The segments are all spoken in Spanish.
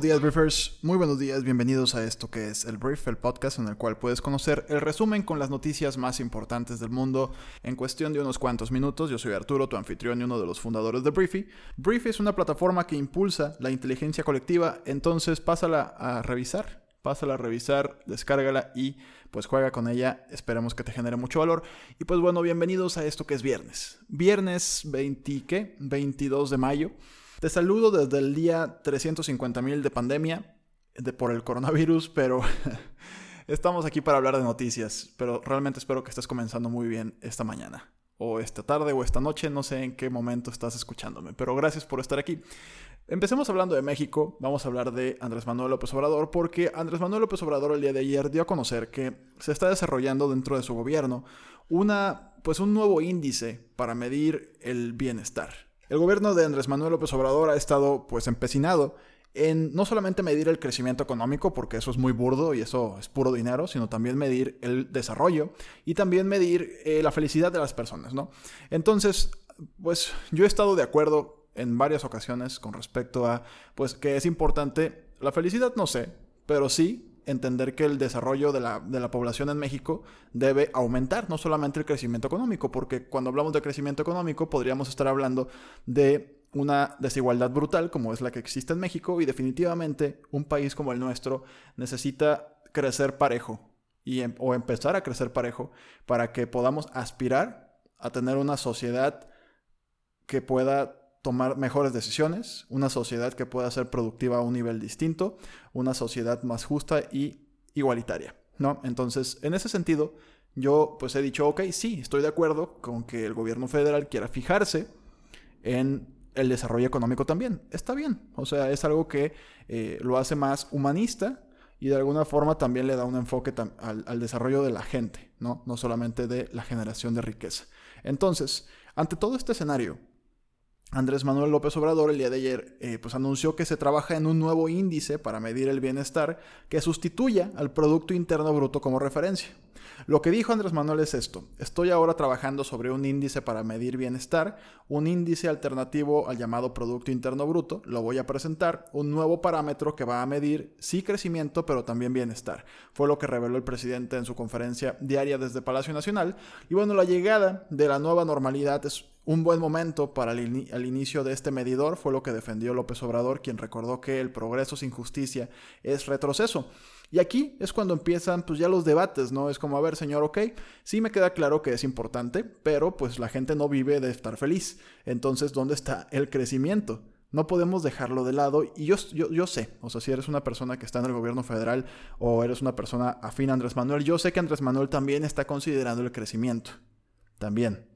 Buenos días, briefers. Muy buenos días. Bienvenidos a esto que es el Brief, el podcast en el cual puedes conocer el resumen con las noticias más importantes del mundo en cuestión de unos cuantos minutos. Yo soy Arturo, tu anfitrión y uno de los fundadores de Briefy. Briefy es una plataforma que impulsa la inteligencia colectiva, entonces pásala a revisar. Pásala a revisar, descárgala y pues juega con ella. Esperemos que te genere mucho valor. Y pues bueno, bienvenidos a esto que es viernes. Viernes 20, ¿qué? 22 de mayo. Te saludo desde el día 350.000 de pandemia de, por el coronavirus, pero estamos aquí para hablar de noticias. Pero realmente espero que estés comenzando muy bien esta mañana, o esta tarde, o esta noche, no sé en qué momento estás escuchándome, pero gracias por estar aquí. Empecemos hablando de México, vamos a hablar de Andrés Manuel López Obrador, porque Andrés Manuel López Obrador el día de ayer dio a conocer que se está desarrollando dentro de su gobierno una, pues un nuevo índice para medir el bienestar. El gobierno de Andrés Manuel López Obrador ha estado pues empecinado en no solamente medir el crecimiento económico, porque eso es muy burdo y eso es puro dinero, sino también medir el desarrollo y también medir eh, la felicidad de las personas, ¿no? Entonces, pues yo he estado de acuerdo en varias ocasiones con respecto a, pues que es importante, la felicidad no sé, pero sí entender que el desarrollo de la, de la, población en México debe aumentar, no solamente el crecimiento económico, porque cuando hablamos de crecimiento económico podríamos estar hablando de una desigualdad brutal como es la que existe en México y definitivamente un país como el nuestro necesita crecer parejo y, em, o empezar a crecer parejo para que podamos aspirar a tener una sociedad que pueda tomar mejores decisiones, una sociedad que pueda ser productiva a un nivel distinto, una sociedad más justa y igualitaria, ¿no? Entonces, en ese sentido, yo pues he dicho, ok, sí, estoy de acuerdo con que el gobierno federal quiera fijarse en el desarrollo económico también. Está bien, o sea, es algo que eh, lo hace más humanista y de alguna forma también le da un enfoque al, al desarrollo de la gente, ¿no? No solamente de la generación de riqueza. Entonces, ante todo este escenario, Andrés Manuel López Obrador el día de ayer eh, pues anunció que se trabaja en un nuevo índice para medir el bienestar que sustituya al Producto Interno Bruto como referencia. Lo que dijo Andrés Manuel es esto, estoy ahora trabajando sobre un índice para medir bienestar, un índice alternativo al llamado Producto Interno Bruto, lo voy a presentar, un nuevo parámetro que va a medir sí crecimiento pero también bienestar. Fue lo que reveló el presidente en su conferencia diaria desde Palacio Nacional. Y bueno, la llegada de la nueva normalidad es un buen momento para el, inicio de este medidor fue lo que defendió López Obrador, quien recordó que el progreso sin justicia es retroceso. Y aquí es cuando empiezan pues ya los debates, ¿no? Es como, a ver, señor, ok, sí me queda claro que es importante, pero pues la gente no vive de estar feliz. Entonces, ¿dónde está el crecimiento? No podemos dejarlo de lado. Y yo, yo, yo, sé, o sea, si eres una persona que está en el gobierno federal o eres una persona afín a Andrés Manuel, yo sé que Andrés Manuel también está considerando el crecimiento. También.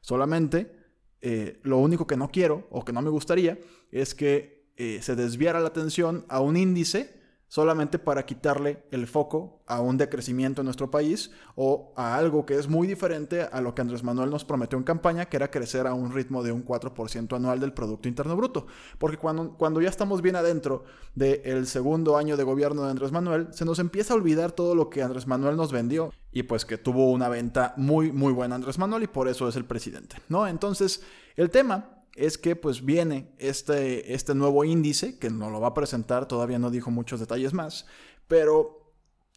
Solamente, eh, lo único que no quiero o que no me gustaría es que eh, se desviara la atención a un índice solamente para quitarle el foco a un decrecimiento en nuestro país o a algo que es muy diferente a lo que Andrés Manuel nos prometió en campaña, que era crecer a un ritmo de un 4% anual del Producto Interno Bruto. Porque cuando, cuando ya estamos bien adentro del segundo año de gobierno de Andrés Manuel, se nos empieza a olvidar todo lo que Andrés Manuel nos vendió y pues que tuvo una venta muy, muy buena Andrés Manuel y por eso es el presidente, ¿no? Entonces, el tema es que pues viene este, este nuevo índice, que no lo va a presentar, todavía no dijo muchos detalles más, pero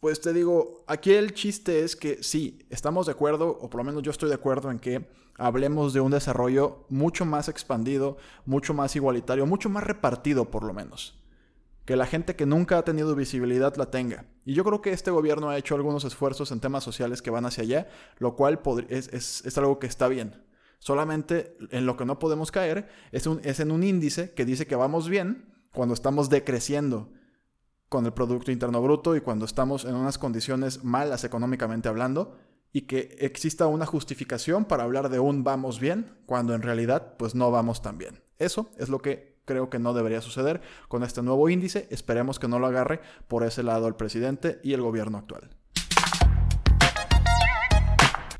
pues te digo, aquí el chiste es que sí, estamos de acuerdo, o por lo menos yo estoy de acuerdo en que hablemos de un desarrollo mucho más expandido, mucho más igualitario, mucho más repartido por lo menos. Que la gente que nunca ha tenido visibilidad la tenga. Y yo creo que este gobierno ha hecho algunos esfuerzos en temas sociales que van hacia allá, lo cual es, es algo que está bien. Solamente en lo que no podemos caer es, es en un índice que dice que vamos bien cuando estamos decreciendo con el Producto Interno Bruto y cuando estamos en unas condiciones malas económicamente hablando y que exista una justificación para hablar de un vamos bien cuando en realidad pues no vamos tan bien. Eso es lo que creo que no debería suceder con este nuevo índice. Esperemos que no lo agarre por ese lado el presidente y el gobierno actual.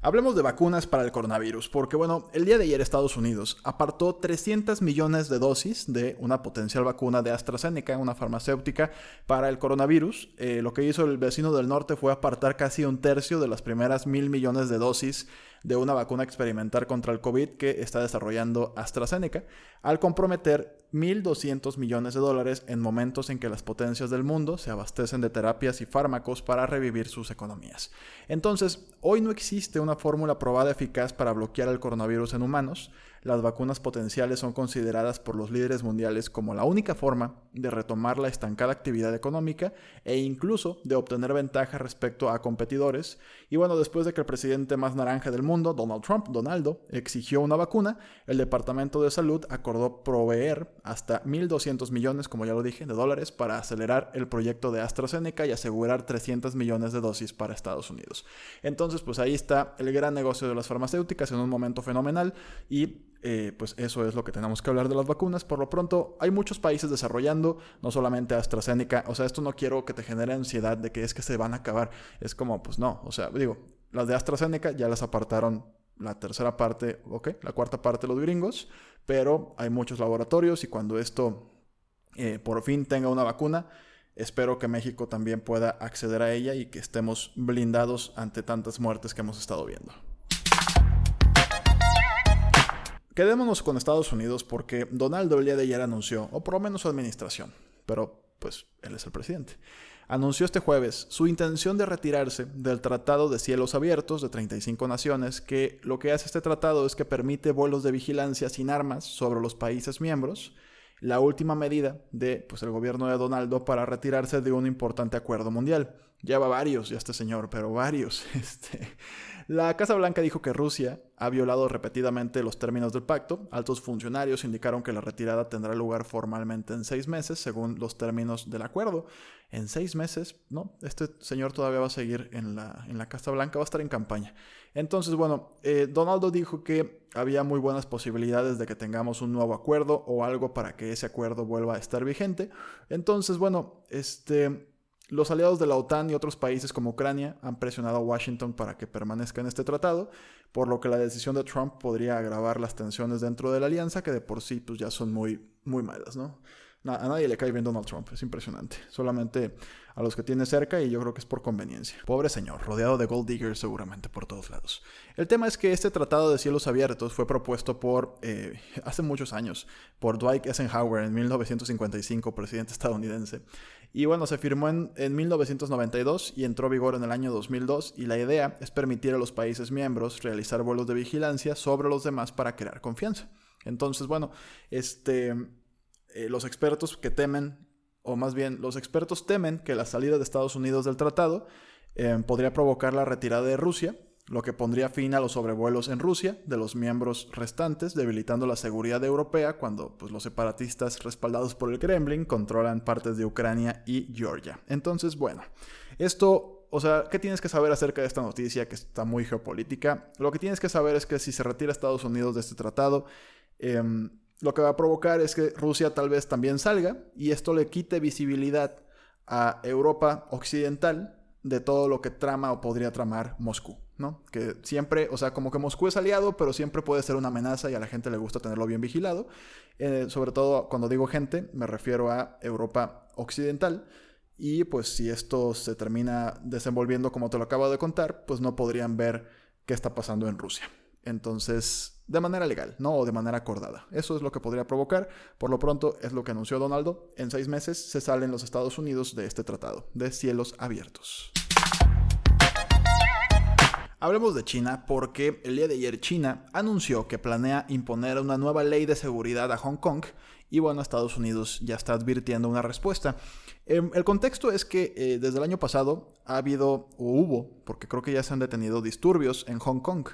Hablemos de vacunas para el coronavirus, porque bueno, el día de ayer Estados Unidos apartó 300 millones de dosis de una potencial vacuna de AstraZeneca, una farmacéutica, para el coronavirus. Eh, lo que hizo el vecino del norte fue apartar casi un tercio de las primeras mil millones de dosis de una vacuna experimental contra el COVID que está desarrollando AstraZeneca, al comprometer 1.200 millones de dólares en momentos en que las potencias del mundo se abastecen de terapias y fármacos para revivir sus economías. Entonces, hoy no existe una fórmula probada eficaz para bloquear el coronavirus en humanos, las vacunas potenciales son consideradas por los líderes mundiales como la única forma de retomar la estancada actividad económica e incluso de obtener ventaja respecto a competidores. Y bueno, después de que el presidente más naranja del mundo, Donald Trump, Donaldo, exigió una vacuna, el Departamento de Salud acordó proveer hasta 1.200 millones, como ya lo dije, de dólares para acelerar el proyecto de AstraZeneca y asegurar 300 millones de dosis para Estados Unidos. Entonces, pues ahí está el gran negocio de las farmacéuticas en un momento fenomenal y eh, pues eso es lo que tenemos que hablar de las vacunas. Por lo pronto, hay muchos países desarrollando, no solamente AstraZeneca. O sea, esto no quiero que te genere ansiedad de que es que se van a acabar. Es como, pues no. O sea, digo, las de AstraZeneca ya las apartaron la tercera parte, ok, la cuarta parte los gringos, pero hay muchos laboratorios y cuando esto eh, por fin tenga una vacuna, espero que México también pueda acceder a ella y que estemos blindados ante tantas muertes que hemos estado viendo. Quedémonos con Estados Unidos porque Donaldo el día de ayer anunció, o por lo menos su administración, pero pues él es el presidente, anunció este jueves su intención de retirarse del Tratado de Cielos Abiertos de 35 naciones, que lo que hace este tratado es que permite vuelos de vigilancia sin armas sobre los países miembros, la última medida de pues, el gobierno de Donaldo para retirarse de un importante acuerdo mundial. Lleva varios ya este señor, pero varios. Este, la Casa Blanca dijo que Rusia ha violado repetidamente los términos del pacto. Altos funcionarios indicaron que la retirada tendrá lugar formalmente en seis meses, según los términos del acuerdo. En seis meses, ¿no? Este señor todavía va a seguir en la, en la Casa Blanca, va a estar en campaña. Entonces, bueno, eh, Donaldo dijo que había muy buenas posibilidades de que tengamos un nuevo acuerdo o algo para que ese acuerdo vuelva a estar vigente. Entonces, bueno, este los aliados de la OTAN y otros países como Ucrania han presionado a Washington para que permanezca en este tratado, por lo que la decisión de Trump podría agravar las tensiones dentro de la alianza, que de por sí pues, ya son muy, muy malas, ¿no? a nadie le cae bien Donald Trump, es impresionante. Solamente a los que tiene cerca y yo creo que es por conveniencia. Pobre señor, rodeado de gold diggers seguramente por todos lados. El tema es que este tratado de cielos abiertos fue propuesto por, eh, hace muchos años, por Dwight Eisenhower en 1955, presidente estadounidense. Y bueno, se firmó en, en 1992 y entró a vigor en el año 2002 y la idea es permitir a los países miembros realizar vuelos de vigilancia sobre los demás para crear confianza. Entonces, bueno, este, eh, los expertos que temen, o más bien los expertos temen que la salida de Estados Unidos del tratado eh, podría provocar la retirada de Rusia, lo que pondría fin a los sobrevuelos en Rusia de los miembros restantes, debilitando la seguridad europea cuando pues, los separatistas respaldados por el Kremlin controlan partes de Ucrania y Georgia. Entonces, bueno, esto, o sea, ¿qué tienes que saber acerca de esta noticia que está muy geopolítica? Lo que tienes que saber es que si se retira Estados Unidos de este tratado, em, lo que va a provocar es que Rusia tal vez también salga y esto le quite visibilidad a Europa occidental de todo lo que trama o podría tramar Moscú. ¿no? Que siempre, o sea, como que Moscú es aliado, pero siempre puede ser una amenaza y a la gente le gusta tenerlo bien vigilado. Eh, sobre todo cuando digo gente, me refiero a Europa occidental. Y pues si esto se termina desenvolviendo como te lo acabo de contar, pues no podrían ver qué está pasando en Rusia. Entonces, de manera legal, no o de manera acordada. Eso es lo que podría provocar. Por lo pronto, es lo que anunció Donaldo. En seis meses se salen los Estados Unidos de este tratado de cielos abiertos. Hablemos de China porque el día de ayer China anunció que planea imponer una nueva ley de seguridad a Hong Kong y bueno, Estados Unidos ya está advirtiendo una respuesta. Em, el contexto es que eh, desde el año pasado ha habido o hubo, porque creo que ya se han detenido disturbios en Hong Kong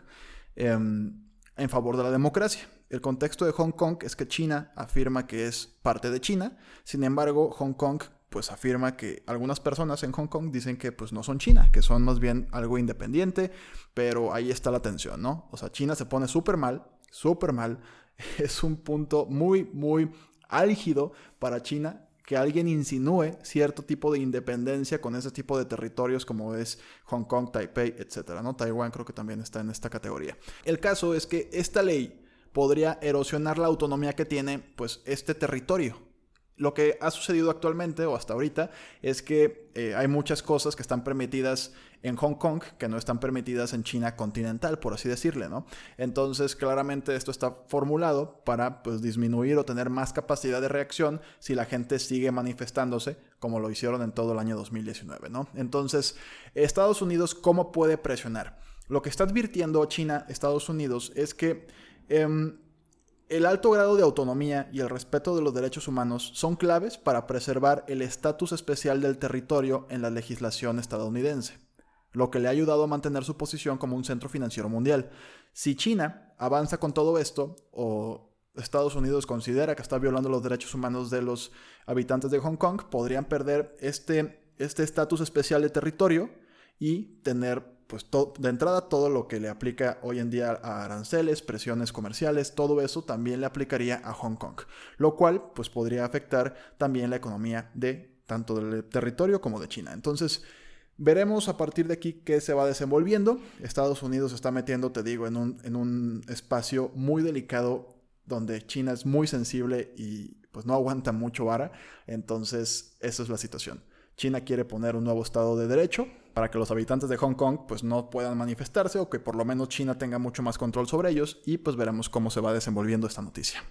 em, en favor de la democracia. El contexto de Hong Kong es que China afirma que es parte de China, sin embargo Hong Kong pues afirma que algunas personas en Hong Kong dicen que pues no son China, que son más bien algo independiente, pero ahí está la tensión, ¿no? O sea, China se pone súper mal, súper mal, es un punto muy, muy álgido para China que alguien insinúe cierto tipo de independencia con ese tipo de territorios como es Hong Kong, Taipei, etc. ¿no? Taiwán creo que también está en esta categoría. El caso es que esta ley podría erosionar la autonomía que tiene pues este territorio. Lo que ha sucedido actualmente o hasta ahorita es que eh, hay muchas cosas que están permitidas en Hong Kong que no están permitidas en China continental, por así decirle, ¿no? Entonces, claramente esto está formulado para pues, disminuir o tener más capacidad de reacción si la gente sigue manifestándose como lo hicieron en todo el año 2019, ¿no? Entonces, Estados Unidos, ¿cómo puede presionar? Lo que está advirtiendo China, Estados Unidos, es que... Em, el alto grado de autonomía y el respeto de los derechos humanos son claves para preservar el estatus especial del territorio en la legislación estadounidense lo que le ha ayudado a mantener su posición como un centro financiero mundial. Si China avanza con todo esto, o Estados Unidos considera que está violando los derechos humanos de los habitantes de Hong Kong, podrían perder este, este estatus especial de territorio y tener pues de entrada todo lo que le aplica hoy en día a aranceles, presiones comerciales, todo eso también le aplicaría a Hong Kong, lo cual pues podría afectar también la economía de tanto del territorio como de China. Entonces, Veremos a partir de aquí qué se va desenvolviendo. Estados Unidos está metiendo, te digo, en un, en un espacio muy delicado donde China es muy sensible y pues no aguanta mucho vara. Entonces, esa es la situación. China quiere poner un nuevo Estado de Derecho para que los habitantes de Hong Kong pues no puedan manifestarse o que por lo menos China tenga mucho más control sobre ellos y pues veremos cómo se va desenvolviendo esta noticia.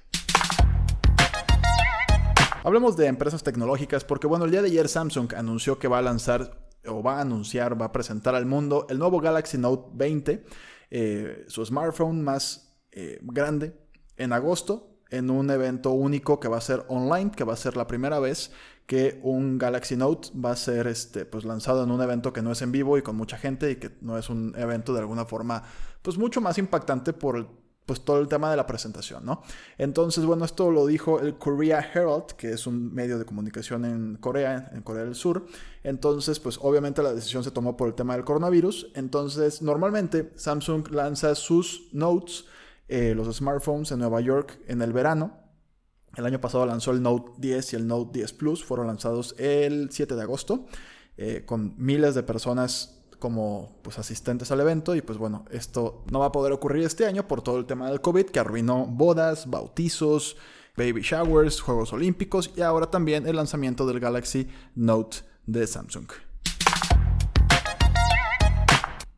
Hablemos de empresas tecnológicas porque bueno, el día de ayer Samsung anunció que va a lanzar o va a anunciar, va a presentar al mundo el nuevo Galaxy Note 20, eh, su smartphone más eh, grande, en agosto, en un evento único que va a ser online, que va a ser la primera vez que un Galaxy Note va a ser este, pues, lanzado en un evento que no es en vivo y con mucha gente y que no es un evento de alguna forma pues mucho más impactante por pues todo el tema de la presentación, ¿no? Entonces, bueno, esto lo dijo el Korea Herald, que es un medio de comunicación en Corea, en Corea del Sur. Entonces, pues obviamente la decisión se tomó por el tema del coronavirus. Entonces, normalmente Samsung lanza sus Notes, eh, los smartphones en Nueva York en el verano. El año pasado lanzó el Note 10 y el Note 10 Plus, fueron lanzados el 7 de agosto, eh, con miles de personas como pues, asistentes al evento y pues bueno, esto no va a poder ocurrir este año por todo el tema del COVID que arruinó bodas, bautizos, baby showers, Juegos Olímpicos y ahora también el lanzamiento del Galaxy Note de Samsung.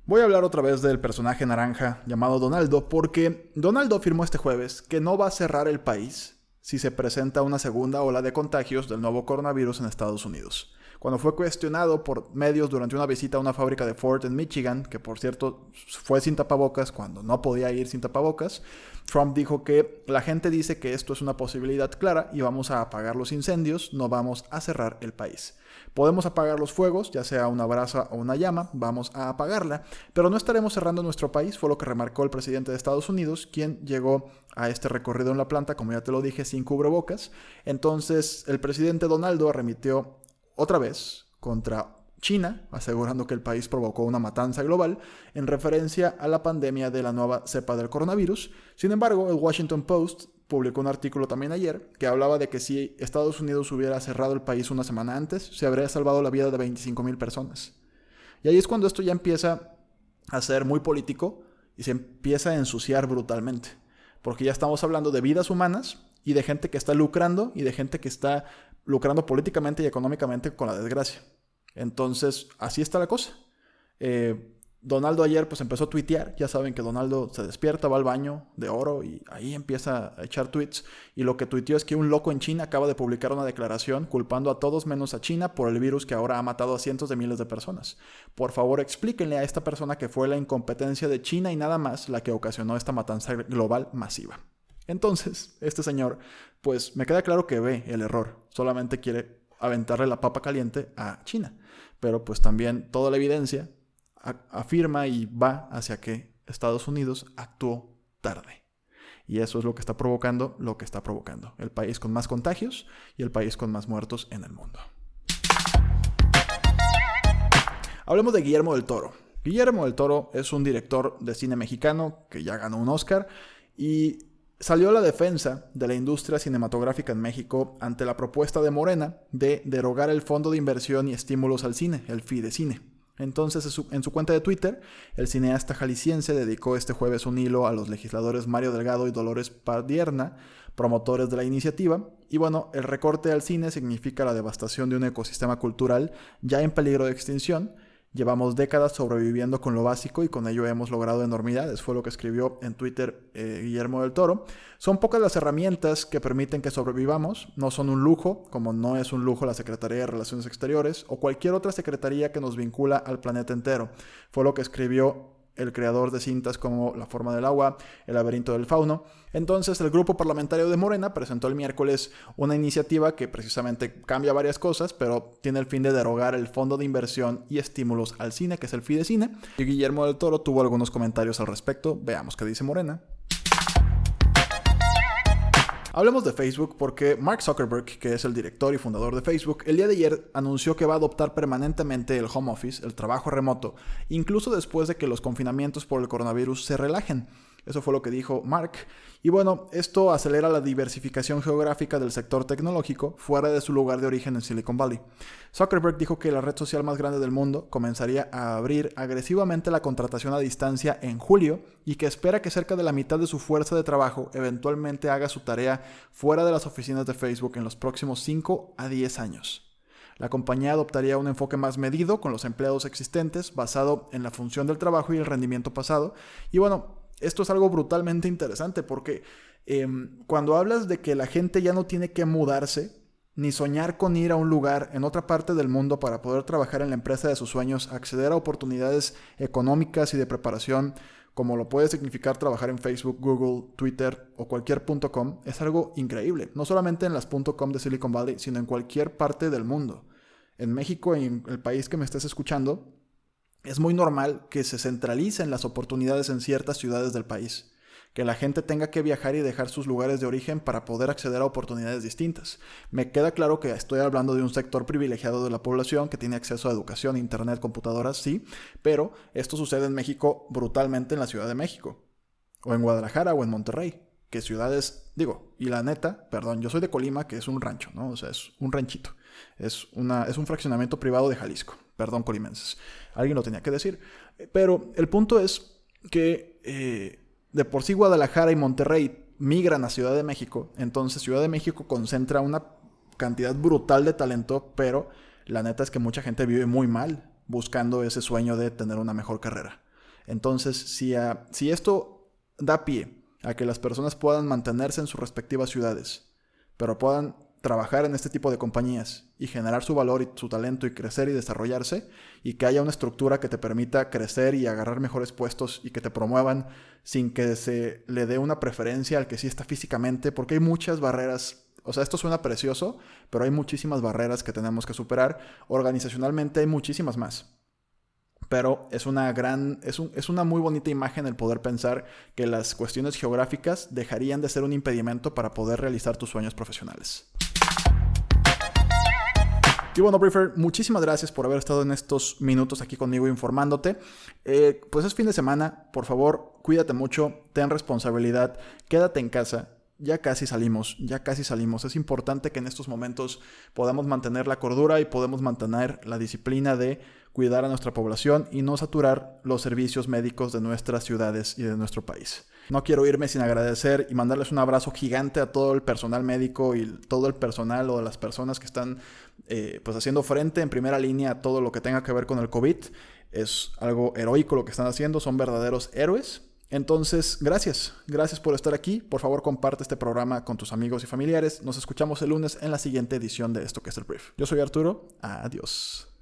Voy a hablar otra vez del personaje naranja llamado Donaldo porque Donaldo afirmó este jueves que no va a cerrar el país si se presenta una segunda ola de contagios del nuevo coronavirus en Estados Unidos cuando fue cuestionado por medios durante una visita a una fábrica de Ford en Michigan, que por cierto fue sin tapabocas cuando no podía ir sin tapabocas, Trump dijo que la gente dice que esto es una posibilidad clara y vamos a apagar los incendios, no vamos a cerrar el país. Podemos apagar los fuegos, ya sea una brasa o una llama, vamos a apagarla, pero no estaremos cerrando nuestro país, fue lo que remarcó el presidente de Estados Unidos, quien llegó a este recorrido en la planta, como ya te lo dije, sin cubrebocas. Entonces, el presidente Donaldo remitió otra vez contra China, asegurando que el país provocó una matanza global en referencia a la pandemia de la nueva cepa del coronavirus. Sin embargo, el Washington Post publicó un artículo también ayer que hablaba de que si Estados Unidos hubiera cerrado el país una semana antes, se habría salvado la vida de 25.000 personas. Y ahí es cuando esto ya empieza a ser muy político y se empieza a ensuciar brutalmente, porque ya estamos hablando de vidas humanas y de gente que está lucrando y de gente que está lucrando políticamente y económicamente con la desgracia. Entonces, así está la cosa. Eh, Donaldo ayer pues empezó a tuitear, ya saben que Donaldo se despierta, va al baño de oro y ahí empieza a echar tweets y lo que tuiteó es que un loco en China acaba de publicar una declaración culpando a todos menos a China por el virus que ahora ha matado a cientos de miles de personas. Por favor explíquenle a esta persona que fue la incompetencia de China y nada más la que ocasionó esta matanza global masiva. Entonces, este señor, pues me queda claro que ve el error, solamente quiere aventarle la papa caliente a China, pero pues también toda la evidencia afirma y va hacia que Estados Unidos actuó tarde. Y eso es lo que está provocando lo que está provocando. El país con más contagios y el país con más muertos en el mundo. Hablemos de Guillermo del Toro. Guillermo del Toro es un director de cine mexicano que ya ganó un Oscar y salió la defensa de la industria cinematográfica en México ante la propuesta de Morena de derogar el Fondo de Inversión y Estímulos al Cine, el FIDECINE. Entonces, en su, cuenta de Twitter, el cineasta jalisciense dedicó este jueves un hilo a los legisladores Mario Delgado y Dolores Padierna, promotores de la iniciativa. Y bueno, el recorte al cine significa la devastación de un ecosistema cultural ya en peligro de extinción, Llevamos décadas sobreviviendo con lo básico y con ello hemos logrado enormidades, fue lo que escribió en Twitter eh, Guillermo del Toro. Son pocas las herramientas que permiten que sobrevivamos, no son un lujo, como no es un lujo la Secretaría de Relaciones Exteriores o cualquier otra secretaría que nos vincula al planeta entero. Fue lo que escribió el creador de cintas como La forma del agua, El laberinto del fauno. Entonces el grupo parlamentario de Morena presentó el miércoles una iniciativa que precisamente cambia varias cosas, pero tiene el fin de derogar el Fondo de Inversión y Estímulos al Cine, que es el Fidecine. Y Guillermo del Toro tuvo algunos comentarios al respecto. Veamos qué dice Morena. Hablemos de Facebook porque Mark Zuckerberg, que es el director y fundador de Facebook, el día de ayer anunció que va a adoptar permanentemente el home office, el trabajo remoto, incluso después de que los confinamientos por el coronavirus se relajen. Eso fue lo que dijo Mark. Y bueno, esto acelera la diversificación geográfica del sector tecnológico fuera de su lugar de origen en Silicon Valley. Zuckerberg dijo que la red social más grande del mundo comenzaría a abrir agresivamente la contratación a distancia en julio y que espera que cerca de la mitad de su fuerza de trabajo eventualmente haga su tarea fuera de las oficinas de Facebook en los próximos 5 a 10 años. La compañía adoptaría un enfoque más medido con los empleados existentes, basado en la función del trabajo y el rendimiento pasado. Y bueno, esto es algo brutalmente interesante porque em, cuando hablas de que la gente ya no tiene que mudarse, ni soñar con ir a un lugar en otra parte del mundo para poder trabajar en la empresa de sus sueños, acceder a oportunidades económicas y de preparación, como lo puede significar trabajar en Facebook, Google, Twitter o cualquier .com, es algo increíble. No solamente en las .com de Silicon Valley, sino en cualquier parte del mundo. En México, en el país que me estés escuchando, es muy normal que se centralicen las oportunidades en ciertas ciudades del país, que la gente tenga que viajar y dejar sus lugares de origen para poder acceder a oportunidades distintas. Me queda claro que estoy hablando de un sector privilegiado de la población que tiene acceso a educación, internet, computadoras, sí, pero esto sucede en México brutalmente en la Ciudad de México, o en Guadalajara o en Monterrey que ciudades, digo, y la neta, perdón, yo soy de Colima, que es un rancho, ¿no? O sea, es un ranchito. Es, una, es un fraccionamiento privado de Jalisco. Perdón, colimenses. Alguien lo tenía que decir. Pero el punto es que eh, de por sí Guadalajara y Monterrey migran a Ciudad de México. Entonces Ciudad de México concentra una cantidad brutal de talento, pero la neta es que mucha gente vive muy mal buscando ese sueño de tener una mejor carrera. Entonces, si, si esto da pie a que las personas puedan mantenerse en sus respectivas ciudades, pero puedan trabajar en este tipo de compañías y generar su valor y su talento y crecer y desarrollarse y que haya una estructura que te permita crecer y agarrar mejores puestos y que te promuevan sin que se le dé una preferencia al que sí está físicamente, porque hay muchas barreras. O sea, esto suena precioso, pero hay muchísimas barreras que tenemos que superar. Organizacionalmente hay muchísimas más. Pero es una gran, es, es una muy bonita imagen el poder pensar que las cuestiones geográficas dejarían de ser un impedimento para poder realizar tus sueños profesionales. Y Briefer, muchísimas gracias por haber estado en estos minutos aquí conmigo informándote. Eh, pues es fin de semana, por favor, cuídate mucho, ten responsabilidad, quédate en casa. Ya casi salimos, ya casi salimos. Es importante que en estos momentos podamos mantener la cordura y podemos mantener la disciplina de cuidar a nuestra población y no saturar los servicios médicos de nuestras ciudades y de nuestro país. No quiero irme sin agradecer y mandarles un abrazo gigante a todo el personal médico y todo el personal o las personas que están eh, pues haciendo frente en primera línea a todo lo que tenga que ver con el COVID. Es algo heroico lo que están haciendo, son verdaderos héroes. Entonces, gracias, gracias por estar aquí. Por favor, comparte este programa con tus amigos y familiares. Nos escuchamos el lunes en la siguiente edición de esto que es el brief. Yo soy Arturo, adiós.